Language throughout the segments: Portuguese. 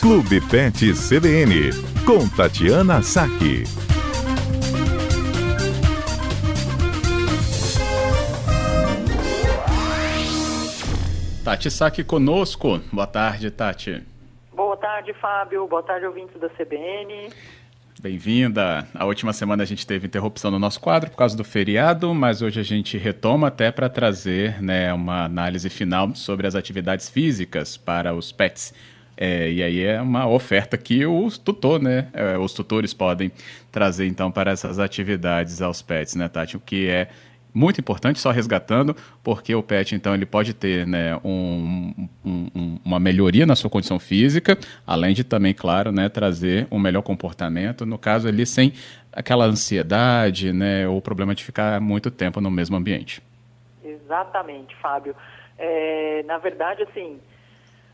Clube Pet CBN, com Tatiana Saque. Tati Saque conosco. Boa tarde, Tati. Boa tarde, Fábio. Boa tarde, ouvintes da CBN. Bem-vinda. A última semana a gente teve interrupção no nosso quadro por causa do feriado, mas hoje a gente retoma até para trazer né, uma análise final sobre as atividades físicas para os pets. É, e aí é uma oferta que o tutor, né, é, os tutores podem trazer então para essas atividades aos pets, né, Tati? O que é muito importante, só resgatando, porque o pet, então, ele pode ter né, um, um, uma melhoria na sua condição física, além de também, claro, né, trazer um melhor comportamento, no caso ali, sem aquela ansiedade, né, ou problema de ficar muito tempo no mesmo ambiente. Exatamente, Fábio. É, na verdade, assim,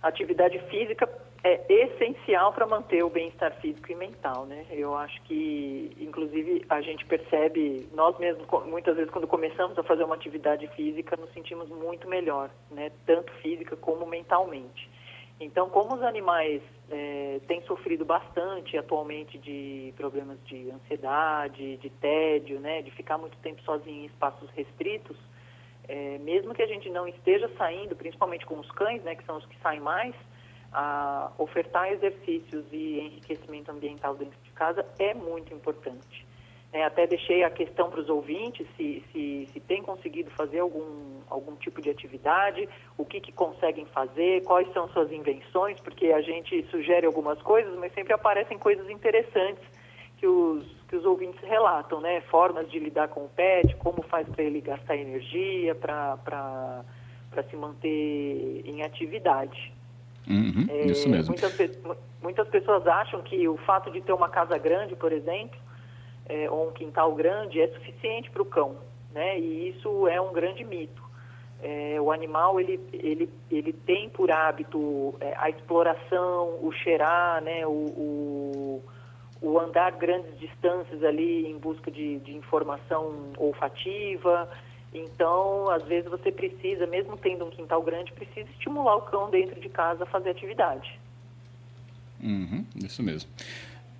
atividade física é essencial para manter o bem-estar físico e mental, né? Eu acho que, inclusive, a gente percebe, nós mesmos, muitas vezes, quando começamos a fazer uma atividade física, nos sentimos muito melhor, né? Tanto física como mentalmente. Então, como os animais é, têm sofrido bastante atualmente de problemas de ansiedade, de tédio, né? De ficar muito tempo sozinho em espaços restritos, é, mesmo que a gente não esteja saindo, principalmente com os cães, né? Que são os que saem mais, a ofertar exercícios e enriquecimento ambiental dentro de casa é muito importante. É, até deixei a questão para os ouvintes se, se, se tem conseguido fazer algum, algum tipo de atividade, o que, que conseguem fazer, quais são suas invenções, porque a gente sugere algumas coisas, mas sempre aparecem coisas interessantes que os, que os ouvintes relatam, né? Formas de lidar com o pet, como faz para ele gastar energia, para se manter em atividade. Uhum, é, isso mesmo. Muitas, muitas pessoas acham que o fato de ter uma casa grande, por exemplo, é, ou um quintal grande, é suficiente para o cão, né? E isso é um grande mito. É, o animal ele, ele, ele tem por hábito é, a exploração, o cheirar, né? O, o, o, andar grandes distâncias ali em busca de, de informação olfativa. Então, às vezes você precisa, mesmo tendo um quintal grande, precisa estimular o cão dentro de casa a fazer atividade. Uhum, isso mesmo.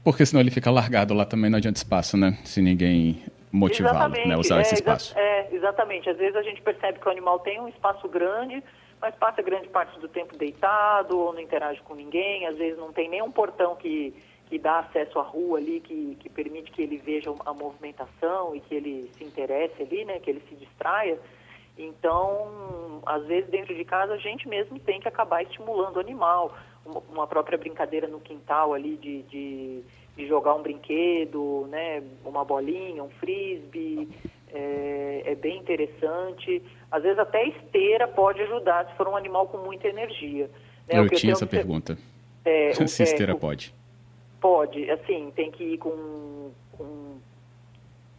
Porque senão ele fica largado lá também, não adianta espaço, né? Se ninguém motivá-lo, né? Usar é, esse espaço. É, exatamente. Às vezes a gente percebe que o animal tem um espaço grande, mas passa grande parte do tempo deitado ou não interage com ninguém. Às vezes não tem nem um portão que que dá acesso à rua ali, que, que permite que ele veja a movimentação e que ele se interesse ali, né, que ele se distraia. Então, às vezes dentro de casa a gente mesmo tem que acabar estimulando o animal, uma, própria brincadeira no quintal ali de, de, de, jogar um brinquedo, né, uma bolinha, um frisbee, é, é bem interessante. Às vezes até esteira pode ajudar se for um animal com muita energia. Né? Eu, eu tinha essa pergunta. É, se esteira é, pode. Pode, assim, tem que ir com, com,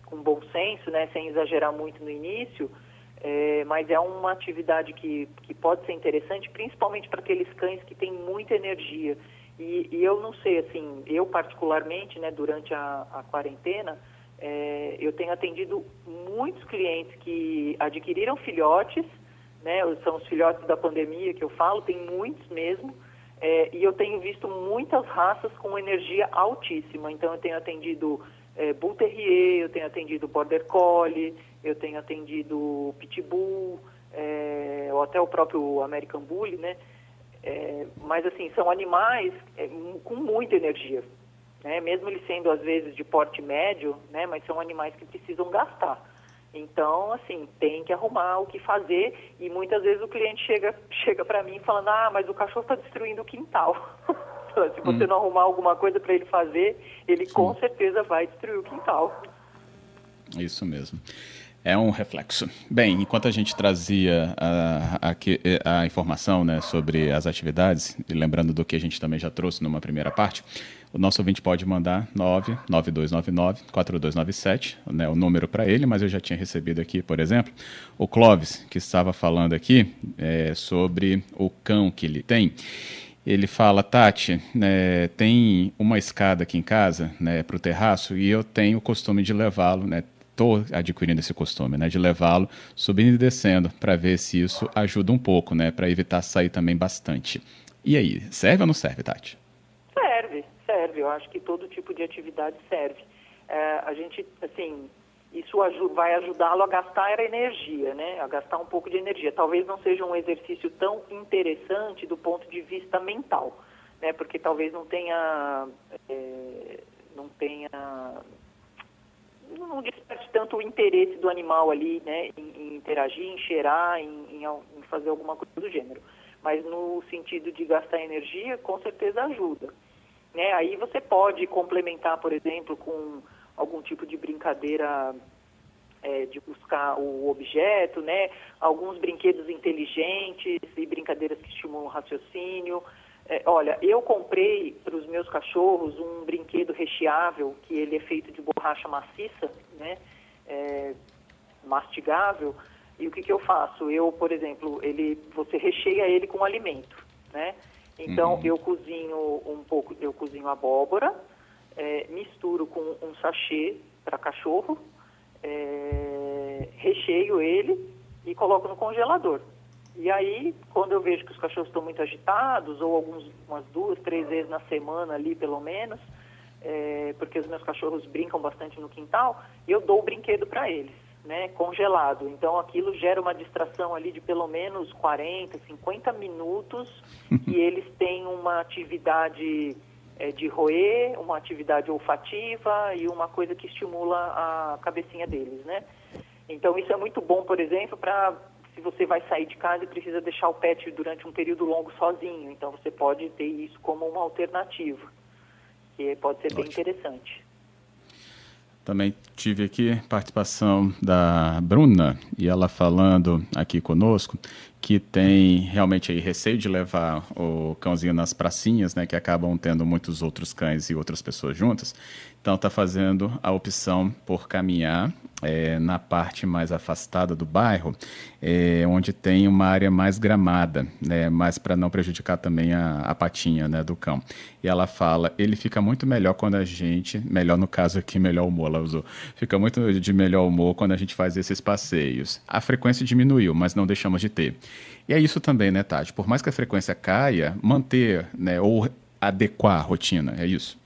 com bom senso, né, sem exagerar muito no início, é, mas é uma atividade que, que pode ser interessante, principalmente para aqueles cães que têm muita energia. E, e, eu não sei, assim, eu particularmente, né, durante a, a quarentena, é, eu tenho atendido muitos clientes que adquiriram filhotes, né, são os filhotes da pandemia que eu falo, tem muitos mesmo, é, e eu tenho visto muitas raças com energia altíssima. Então, eu tenho atendido é, Bull Terrier, eu tenho atendido Border Collie, eu tenho atendido Pitbull, é, ou até o próprio American Bully, né? É, mas, assim, são animais é, com muita energia. Né? Mesmo eles sendo, às vezes, de porte médio, né? mas são animais que precisam gastar. Então, assim, tem que arrumar o que fazer e muitas vezes o cliente chega, chega para mim falando, ah, mas o cachorro está destruindo o quintal. Se você hum. não arrumar alguma coisa para ele fazer, ele Sim. com certeza vai destruir o quintal. Isso mesmo. É um reflexo. Bem, enquanto a gente trazia a, a, a informação né, sobre as atividades, e lembrando do que a gente também já trouxe numa primeira parte, o nosso ouvinte pode mandar 99299-4297, né, o número para ele, mas eu já tinha recebido aqui, por exemplo, o Clóvis, que estava falando aqui é, sobre o cão que ele tem. Ele fala, Tati, né, tem uma escada aqui em casa né, para o terraço e eu tenho o costume de levá-lo, né, estou adquirindo esse costume, né, de levá-lo subindo e descendo para ver se isso ajuda um pouco, né, para evitar sair também bastante. E aí, serve ou não serve, Tati? Eu acho que todo tipo de atividade serve. É, a gente, assim, isso vai ajudá-lo a gastar a energia, né? A gastar um pouco de energia. Talvez não seja um exercício tão interessante do ponto de vista mental, né? Porque talvez não tenha, é, não tenha, não desperte tanto o interesse do animal ali, né? Em, em interagir, em cheirar, em, em, em fazer alguma coisa do gênero. Mas no sentido de gastar energia, com certeza ajuda. Né? Aí você pode complementar, por exemplo, com algum tipo de brincadeira é, de buscar o objeto, né? Alguns brinquedos inteligentes e brincadeiras que estimulam o raciocínio. É, olha, eu comprei para os meus cachorros um brinquedo recheável, que ele é feito de borracha maciça, né? É, mastigável. E o que, que eu faço? Eu, por exemplo, ele, você recheia ele com alimento, né? Então uhum. eu cozinho um pouco, eu cozinho abóbora, é, misturo com um sachê para cachorro, é, recheio ele e coloco no congelador. E aí, quando eu vejo que os cachorros estão muito agitados, ou alguns, umas duas, três vezes na semana ali, pelo menos, é, porque os meus cachorros brincam bastante no quintal, eu dou o brinquedo para eles, né, congelado. Então, aquilo gera uma distração ali de pelo menos 40, 50 minutos, e eles têm uma atividade é, de roer, uma atividade olfativa e uma coisa que estimula a cabecinha deles, né? Então isso é muito bom, por exemplo, para se você vai sair de casa e precisa deixar o pet durante um período longo sozinho. Então você pode ter isso como uma alternativa, que pode ser Ótimo. bem interessante. Também tive aqui participação da Bruna e ela falando aqui conosco que tem realmente aí receio de levar o cãozinho nas pracinhas, né, que acabam tendo muitos outros cães e outras pessoas juntas. Então está fazendo a opção por caminhar é, na parte mais afastada do bairro, é, onde tem uma área mais gramada, né, mas para não prejudicar também a, a patinha né, do cão. E ela fala, ele fica muito melhor quando a gente, melhor no caso aqui, melhor humor, ela usou, fica muito de melhor humor quando a gente faz esses passeios. A frequência diminuiu, mas não deixamos de ter. E é isso também, né, Tati? Por mais que a frequência caia, manter, né, ou adequar a rotina, é isso?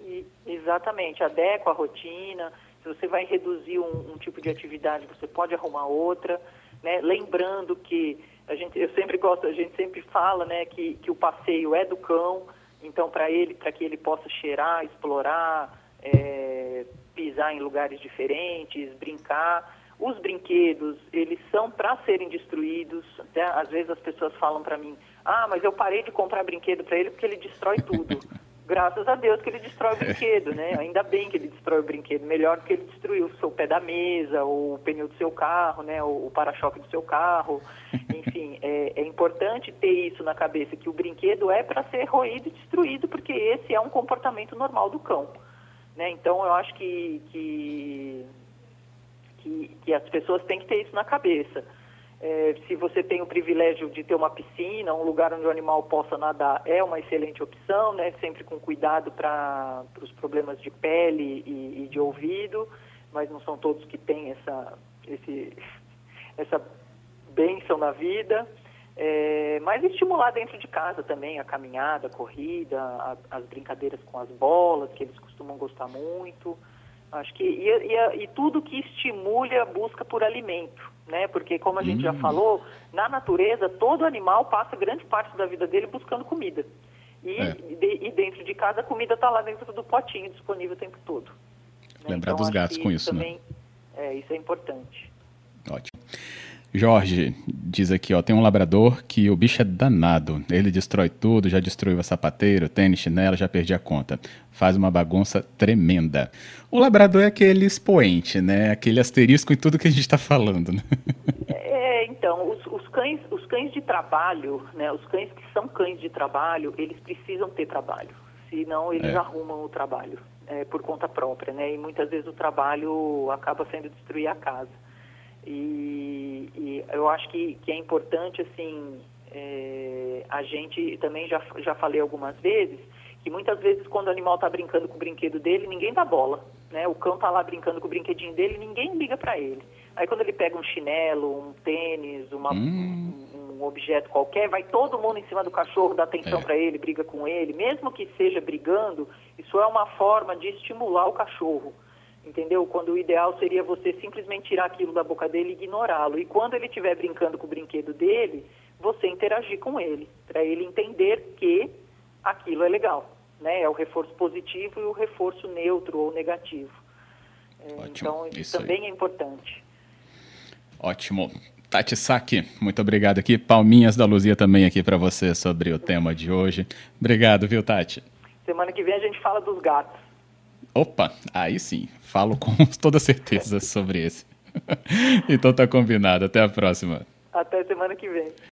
Exatamente, adequa a rotina. Se você vai reduzir um, um tipo de atividade, você pode arrumar outra, né? Lembrando que a gente, eu sempre gosto, a gente sempre fala, né, que, que o passeio é do cão. Então, para ele, para que ele possa cheirar, explorar, é, pisar em lugares diferentes, brincar. Os brinquedos, eles são para serem destruídos. Né? Às vezes as pessoas falam para mim, ah, mas eu parei de comprar brinquedo para ele porque ele destrói tudo. Graças a Deus que ele destrói o brinquedo, né? Ainda bem que ele destrói o brinquedo. Melhor do que ele destruiu o seu pé da mesa, ou o pneu do seu carro, né? O, o para-choque do seu carro. Enfim, é, é importante ter isso na cabeça, que o brinquedo é para ser roído e destruído, porque esse é um comportamento normal do cão. Né? Então, eu acho que, que as pessoas têm que ter isso na cabeça. É, se você tem o privilégio de ter uma piscina, um lugar onde o animal possa nadar, é uma excelente opção, né? sempre com cuidado para os problemas de pele e, e, de ouvido, mas não são todos que têm essa, esse, essa bênção na vida. É, mas estimular dentro de casa também a caminhada, a corrida, a, as brincadeiras com as bolas, que eles costumam gostar muito. Acho que e, e, e, tudo que estimule a busca por alimento, né? Porque como a gente hum. já falou, na natureza todo animal passa grande parte da vida dele buscando comida. E, é. de, e dentro de casa a comida está lá dentro do potinho disponível o tempo todo. Né? Lembrar então, dos gatos com isso, também, né? É, isso é importante. Ótimo. Jorge diz aqui, ó, tem um labrador que o bicho é danado. Ele destrói tudo, já destruiu a sapateiro, tênis, chinelo, já perdi a conta. Faz uma bagunça tremenda. O labrador é aquele expoente, né? Aquele asterisco em tudo que a gente está falando, né? É, então, os, os, cães, os cães de trabalho, né? Os cães que são cães de trabalho, eles precisam ter trabalho. Senão eles é. arrumam o trabalho é, por conta própria, né? E muitas vezes o trabalho acaba sendo destruir a casa. E, e eu acho que, que é importante, assim, é, a gente também já, já falei algumas vezes, que muitas vezes quando o animal está brincando com o brinquedo dele, ninguém dá bola. Né? O cão está lá brincando com o brinquedinho dele, ninguém liga para ele. Aí quando ele pega um chinelo, um tênis, uma, hum. um, um objeto qualquer, vai todo mundo em cima do cachorro, dá atenção É. para ele, briga com ele, mesmo que seja brigando, isso é uma forma de estimular o cachorro. Entendeu? Quando o ideal seria você simplesmente tirar aquilo da boca dele e ignorá-lo. E quando ele estiver brincando com o brinquedo dele, você interagir com ele, para ele entender que aquilo é legal. Né? É o reforço positivo e o reforço neutro ou negativo. É, Ótimo, Então, isso, isso aí. também é importante. Ótimo. Tati Saki, muito obrigado aqui. Palminhas da Luzia também aqui para você sobre o tema de hoje. Obrigado, viu, Tati? Semana que vem a gente fala dos gatos. Opa, aí sim, falo com toda certeza sobre esse. então tá combinado. Até a próxima. Até semana que vem.